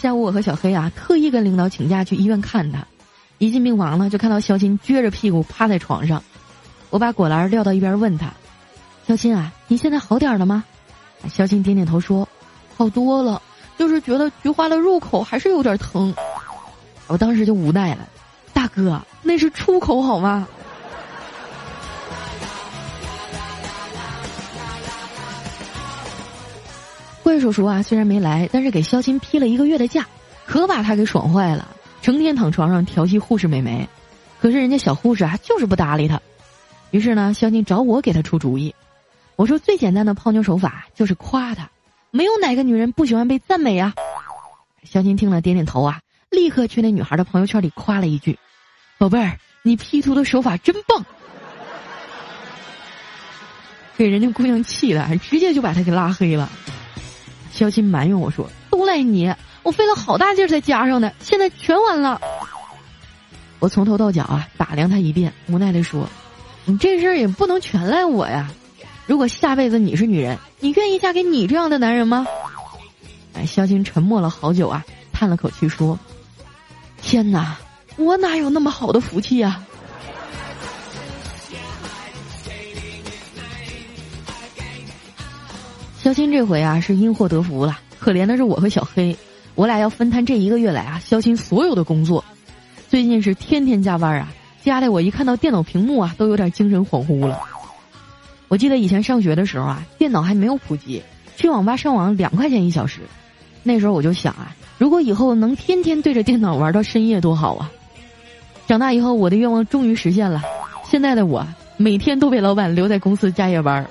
下午我和小黑啊特意跟领导请假去医院看他，一进病房呢就看到肖鑫撅着屁股趴在床上，我把果篮撂到一边问他：“肖鑫啊，你现在好点了吗？”肖鑫点点头说：“好多了，就是觉得菊花的入口还是有点疼。”我当时就无奈了，大哥，那是出口好吗？怪叔叔啊，虽然没来，但是给肖鑫批了一个月的假，可把他给爽坏了，成天躺床上调戏护士美眉。可是人家小护士啊，就是不搭理他。于是呢，肖鑫找我给他出主意。我说最简单的泡妞手法就是夸他，没有哪个女人不喜欢被赞美啊。肖鑫听了点点头啊，立刻去那女孩的朋友圈里夸了一句：“宝贝儿，你 P 图的手法真棒。”给人家姑娘气的，直接就把他给拉黑了。肖鑫埋怨我说：“都赖你，我费了好大劲才加上的，现在全完了。”我从头到脚啊打量他一遍，无奈的说：“你这事儿也不能全赖我呀。如果下辈子你是女人，你愿意嫁给你这样的男人吗？”哎，肖青沉默了好久啊，叹了口气说：“天哪，我哪有那么好的福气呀？”肖鑫这回啊是因祸得福了，可怜的是我和小黑，我俩要分摊这一个月来啊肖鑫所有的工作。最近是天天加班啊，加的我一看到电脑屏幕啊都有点精神恍惚了。我记得以前上学的时候啊，电脑还没有普及，去网吧上网两块钱一小时。那时候我就想啊，如果以后能天天对着电脑玩到深夜多好啊！长大以后我的愿望终于实现了，现在的我每天都被老板留在公司加夜班儿。